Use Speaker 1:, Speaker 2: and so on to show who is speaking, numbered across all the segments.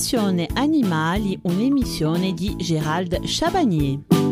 Speaker 1: Passione Animali, un'emissione di Gérald Chabagnier.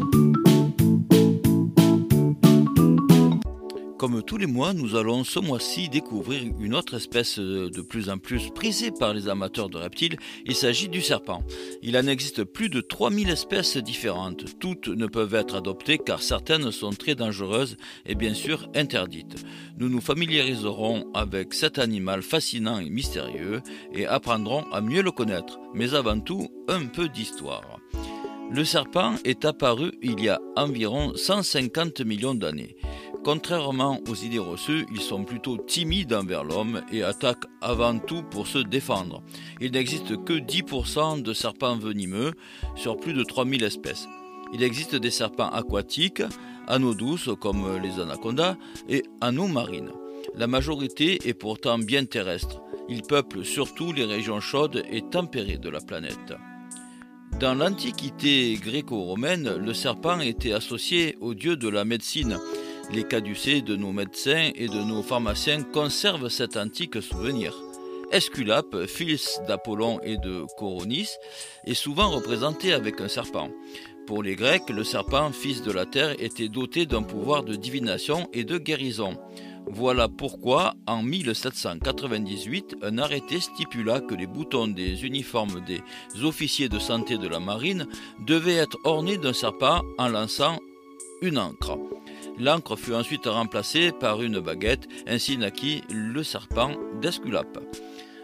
Speaker 2: Comme tous les mois, nous allons ce mois-ci découvrir une autre espèce de plus en plus prisée par les amateurs de reptiles. Il s'agit du serpent. Il en existe plus de 3000 espèces différentes. Toutes ne peuvent être adoptées car certaines sont très dangereuses et bien sûr interdites. Nous nous familiariserons avec cet animal fascinant et mystérieux et apprendrons à mieux le connaître. Mais avant tout, un peu d'histoire. Le serpent est apparu il y a environ 150 millions d'années. Contrairement aux idées reçues, ils sont plutôt timides envers l'homme et attaquent avant tout pour se défendre. Il n'existe que 10% de serpents venimeux sur plus de 3000 espèces. Il existe des serpents aquatiques, en eau douce comme les anacondas, et en eau marine. La majorité est pourtant bien terrestre. Ils peuplent surtout les régions chaudes et tempérées de la planète. Dans l'Antiquité gréco-romaine, le serpent était associé au dieu de la médecine les caducées de nos médecins et de nos pharmaciens conservent cet antique souvenir. Esculape, fils d'Apollon et de Coronis, est souvent représenté avec un serpent. Pour les Grecs, le serpent, fils de la terre, était doté d'un pouvoir de divination et de guérison. Voilà pourquoi, en 1798, un arrêté stipula que les boutons des uniformes des officiers de santé de la marine devaient être ornés d'un serpent en lançant une encre. L'encre fut ensuite remplacée par une baguette, ainsi naquit le serpent d'Esculape.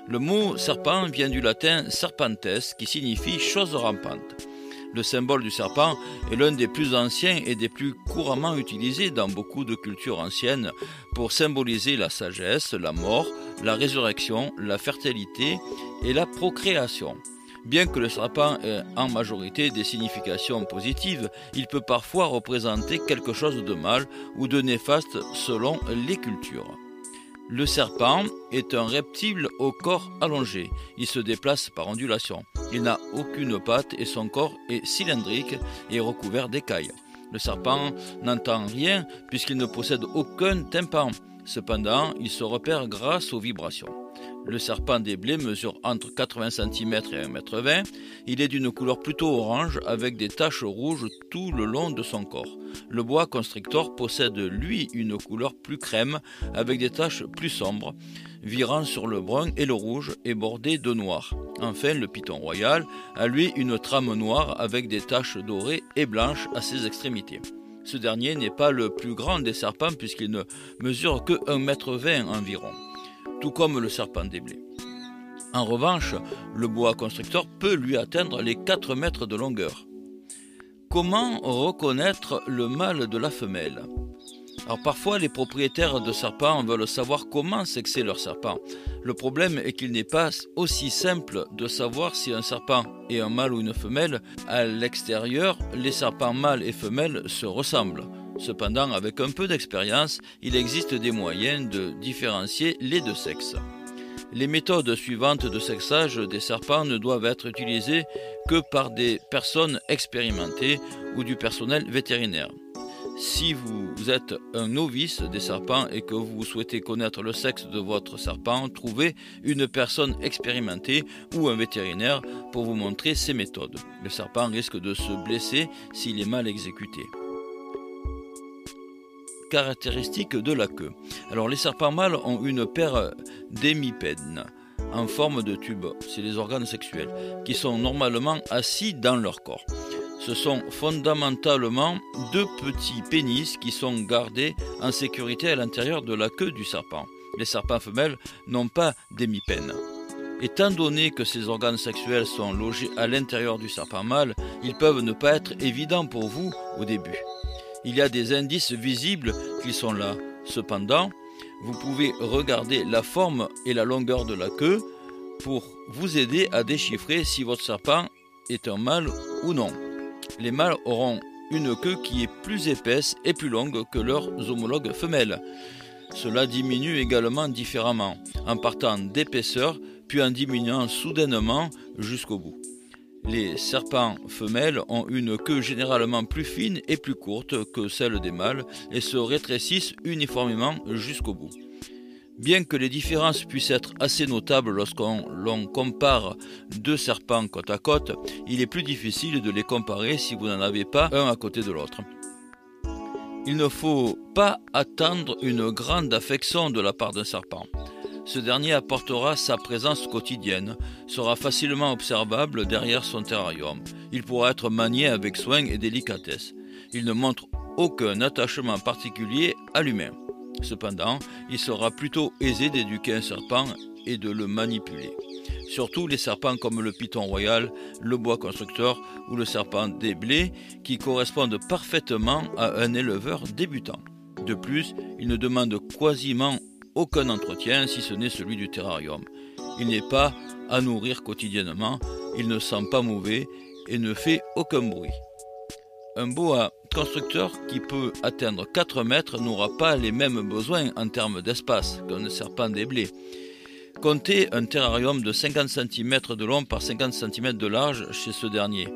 Speaker 2: Le mot serpent vient du latin serpentes, qui signifie chose rampante. Le symbole du serpent est l'un des plus anciens et des plus couramment utilisés dans beaucoup de cultures anciennes pour symboliser la sagesse, la mort, la résurrection, la fertilité et la procréation. Bien que le serpent ait en majorité des significations positives, il peut parfois représenter quelque chose de mal ou de néfaste selon les cultures. Le serpent est un reptile au corps allongé. Il se déplace par ondulation. Il n'a aucune patte et son corps est cylindrique et recouvert d'écailles. Le serpent n'entend rien puisqu'il ne possède aucun tympan. Cependant, il se repère grâce aux vibrations. Le serpent des blés mesure entre 80 cm et 1,20 m. Il est d'une couleur plutôt orange avec des taches rouges tout le long de son corps. Le bois constrictor possède lui une couleur plus crème avec des taches plus sombres, virant sur le brun et le rouge et bordé de noir. Enfin, le python royal a lui une trame noire avec des taches dorées et blanches à ses extrémités. Ce dernier n'est pas le plus grand des serpents puisqu'il ne mesure que 1,20 m environ tout comme le serpent des blés. En revanche, le bois constructeur peut lui atteindre les 4 mètres de longueur. Comment reconnaître le mâle de la femelle? Alors parfois les propriétaires de serpents veulent savoir comment sexer leur serpent. Le problème est qu'il n'est pas aussi simple de savoir si un serpent est un mâle ou une femelle. À l'extérieur, les serpents mâles et femelles se ressemblent. Cependant, avec un peu d'expérience, il existe des moyens de différencier les deux sexes. Les méthodes suivantes de sexage des serpents ne doivent être utilisées que par des personnes expérimentées ou du personnel vétérinaire. Si vous êtes un novice des serpents et que vous souhaitez connaître le sexe de votre serpent, trouvez une personne expérimentée ou un vétérinaire pour vous montrer ces méthodes. Le serpent risque de se blesser s'il est mal exécuté caractéristiques de la queue. Alors les serpents mâles ont une paire d'hémipèdes en forme de tube, c'est les organes sexuels, qui sont normalement assis dans leur corps. Ce sont fondamentalement deux petits pénis qui sont gardés en sécurité à l'intérieur de la queue du serpent. Les serpents femelles n'ont pas d'hémipène. Étant donné que ces organes sexuels sont logés à l'intérieur du serpent mâle, ils peuvent ne pas être évidents pour vous au début il y a des indices visibles qu'ils sont là. Cependant, vous pouvez regarder la forme et la longueur de la queue pour vous aider à déchiffrer si votre serpent est un mâle ou non. Les mâles auront une queue qui est plus épaisse et plus longue que leurs homologues femelles. Cela diminue également différemment, en partant d'épaisseur puis en diminuant soudainement jusqu'au bout. Les serpents femelles ont une queue généralement plus fine et plus courte que celle des mâles et se rétrécissent uniformément jusqu'au bout. Bien que les différences puissent être assez notables lorsqu'on l'on compare deux serpents côte à côte, il est plus difficile de les comparer si vous n'en avez pas un à côté de l'autre. Il ne faut pas attendre une grande affection de la part d'un serpent. Ce dernier apportera sa présence quotidienne, sera facilement observable derrière son terrarium. Il pourra être manié avec soin et délicatesse. Il ne montre aucun attachement particulier à l'humain. Cependant, il sera plutôt aisé d'éduquer un serpent et de le manipuler. Surtout les serpents comme le python royal, le bois constructeur ou le serpent des blés qui correspondent parfaitement à un éleveur débutant. De plus, il ne demande quasiment aucun entretien si ce n'est celui du terrarium. Il n'est pas à nourrir quotidiennement, il ne sent pas mauvais et ne fait aucun bruit. Un boa constructeur qui peut atteindre 4 mètres n'aura pas les mêmes besoins en termes d'espace qu'un serpent des blés. Comptez un terrarium de 50 cm de long par 50 cm de large chez ce dernier.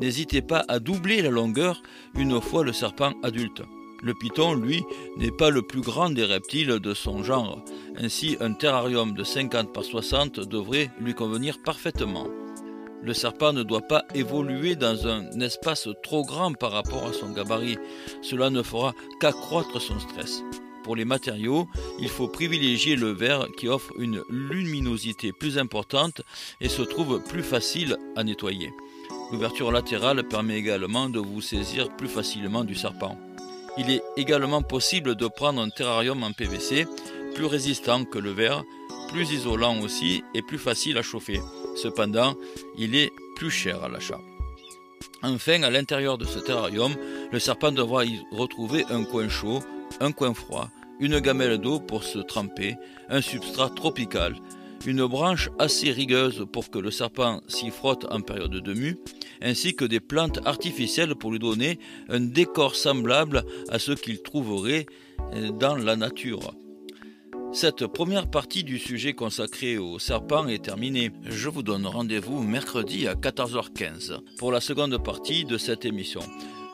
Speaker 2: N'hésitez pas à doubler la longueur une fois le serpent adulte. Le python, lui, n'est pas le plus grand des reptiles de son genre. Ainsi, un terrarium de 50 par 60 devrait lui convenir parfaitement. Le serpent ne doit pas évoluer dans un espace trop grand par rapport à son gabarit. Cela ne fera qu'accroître son stress. Pour les matériaux, il faut privilégier le verre qui offre une luminosité plus importante et se trouve plus facile à nettoyer. L'ouverture latérale permet également de vous saisir plus facilement du serpent. Il est également possible de prendre un terrarium en PVC, plus résistant que le verre, plus isolant aussi et plus facile à chauffer. Cependant, il est plus cher à l'achat. Enfin, à l'intérieur de ce terrarium, le serpent devra y retrouver un coin chaud, un coin froid, une gamelle d'eau pour se tremper, un substrat tropical, une branche assez rigueuse pour que le serpent s'y frotte en période de mue, ainsi que des plantes artificielles pour lui donner un décor semblable à ce qu'il trouverait dans la nature. Cette première partie du sujet consacré au serpent est terminée. Je vous donne rendez-vous mercredi à 14h15 pour la seconde partie de cette émission.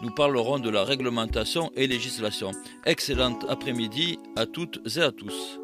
Speaker 2: Nous parlerons de la réglementation et législation. Excellente après-midi à toutes et à tous.